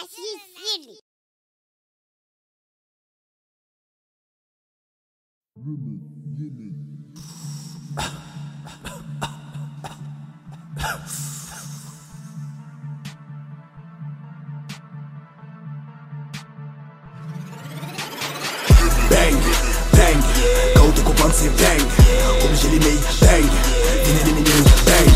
Yes, you silly. Bang, bang, quand te comprendre c'est bang. Obligé les mecs, bang, venez les mignons, bang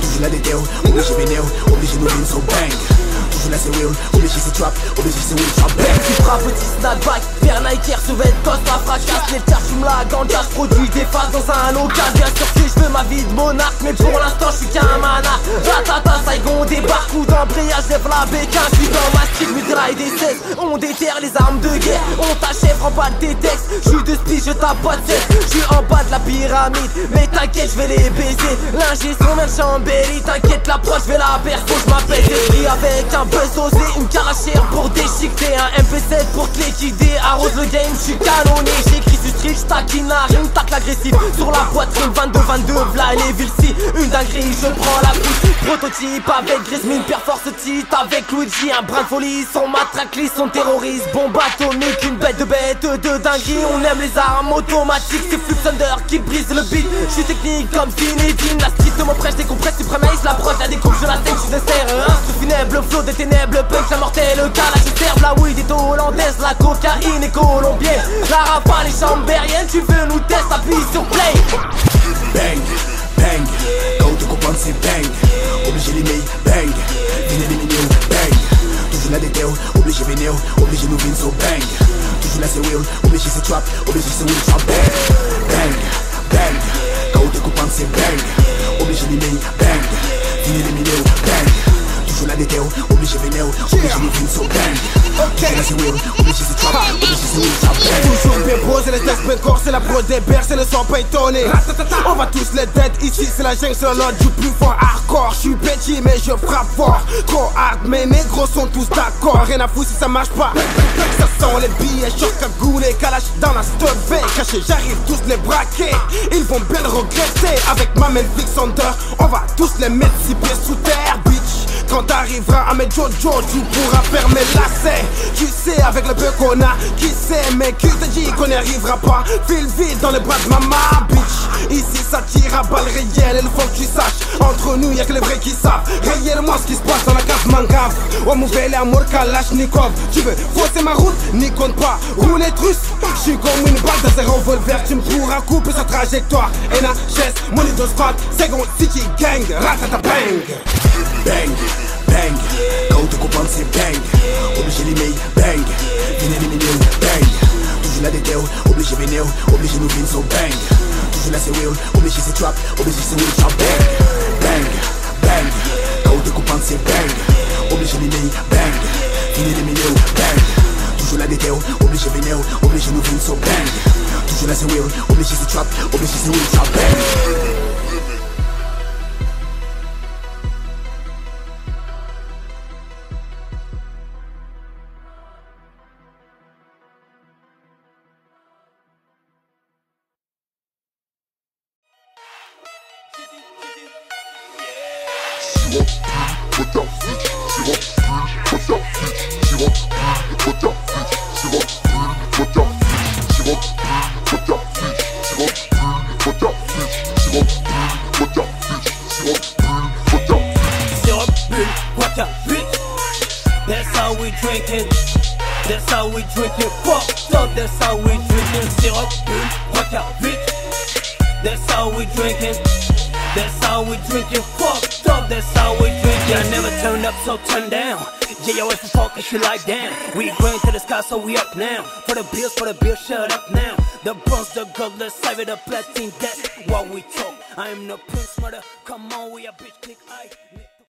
Toujours la déterre, obligé vénère, obligé nous vins, so bang La c'est real, obligé c'est trap, obligé c'est real, trap bang Tu frappes petit snapback, Père Nike, sous toss la fracasse Les terres, j'fume la ganja, j'produis des phases dans un local. Bien sûr que je veux ma vie de monarque, mais pour l'instant j'suis qu'un mana Ratata, Saigon, débarque ou d'embrayage, lève la bécane. J'suis dans ma style, mitraille des 16 On déterre les armes de guerre, on t'achève, rends pas tes textes J'suis de speed, je tape pas de J'suis en bas de la pyramide, mais t'inquiète, j'vais les baiser. L'ingé son même chambéry, t'inquiète, l'approche, j'vais la perdre Faut que j'm'appelle esprit avec un buzz osé, une calachère pour déchiqueter Un MP7 pour te liquider, arrose le game, j'suis canonné J'écris sur street, j'taquine à une tacle Sur la poitrine, 22-22, v'là les villes si Une dinguerie, je prends la pousse. Prototype avec Grismine, perforce titre avec Luigi Un brin de folie, son matraqulis, son terroriste. Bombe atomique, une bête de bête de dinguerie. On aime les armes automatiques, c'est Flux Thunder qui brise le beat. J'suis technique comme Zinedine, la street me prêche, décompresse, supremace La proche, la découpe, je la saigne, j'suis dessert Un sous funèbre, flow des ténèbres, punk, la mortelle, je serve. La weed est hollandaise, la cocaïne est colombienne. La rafale est chambérienne, tu veux nous tester, sur play. Bang, bang, te comprendre c'est bang. Obligé les mecs, bang, venez les mignons, bang. Toujours la déterre, obligé vénère, obligé nous vins, so bang. Toujours la c'est real, obligé c'est trap, obligé c'est real, trap bang. Bang, bang, te comprendre c'est bang. Obligé les mecs, bang, venez les mignons, bang la déterre, obligé vénère, obligé nous vins, so bang Toujours la c'est real, obligé c'est trap, obligé c'est real, trap Toujours bien posé, les tests bien corsés, la pro des berces et le sang pas étonné. On va tous les dead ici, c'est la jungle, c'est l'ordre du plus fort. Hardcore Je suis petit mais je frappe fort, trop hard mais négros sont tous d'accord. Rien à foutre si ça marche pas. Ça sent les billets, choc cagoulé, calage dans la stuffée Caché, j'arrive tous les braquer, ils vont bien le regretter Avec ma main Thunder, on va tous les mettre six pieds sous terre, quand t'arriveras à mettre Jojo, tu pourras fermer lacets. Tu sais avec le peu qu'on a, qui sait Mais qui te dit qu'on n'y arrivera pas? File vite dans les bras de maman, bitch. Ici ça tire à balles réelles, il faut que tu saches Entre nous y'a que les vrais qui savent. Réellement ce qui se passe dans la cave mangave Oh mauvais amour Kalashnikov Tu veux fausser ma route, n'y compte pas. Roulette russe, j'suis comme une balle dans un revolver. Tu me pourras couper sa trajectoire. NHS, money de squad, Second City Gang, ratata bang. Bang, bang, quand te comprendre c'est bang. Obligé les bang, venez les bang. Toujours la déterre, obligé vénère, obligé nous vins, so bang. Toujours la c'est real, obligé c'est trap, obligé c'est real, trap bang Bang, bang, te comprendre c'est bang. Obligé mecs, bang, venez les mignons, bang. Toujours la déterre, obligé vénère, obligé nous vins, so bang. Toujours la c'est obligé c'est trap, obligé c'est real, trap bang That's how we drinking. That's how we drinking. Fucked up, that's how we drinking. Syrup, vodka, bitch. That's how we drinking. That's how we drinking. Fucked up, that's how we drinking. I never turn up, so turn down. Yeah, yo, if you fuck, shit like damn. We going to the sky, so we up now. For the bills, for the bills, shut up now. The bronze, the gold, the silver, the platinum, that's what we talk. I am no prince, mother. Come on, we a bitch, click I.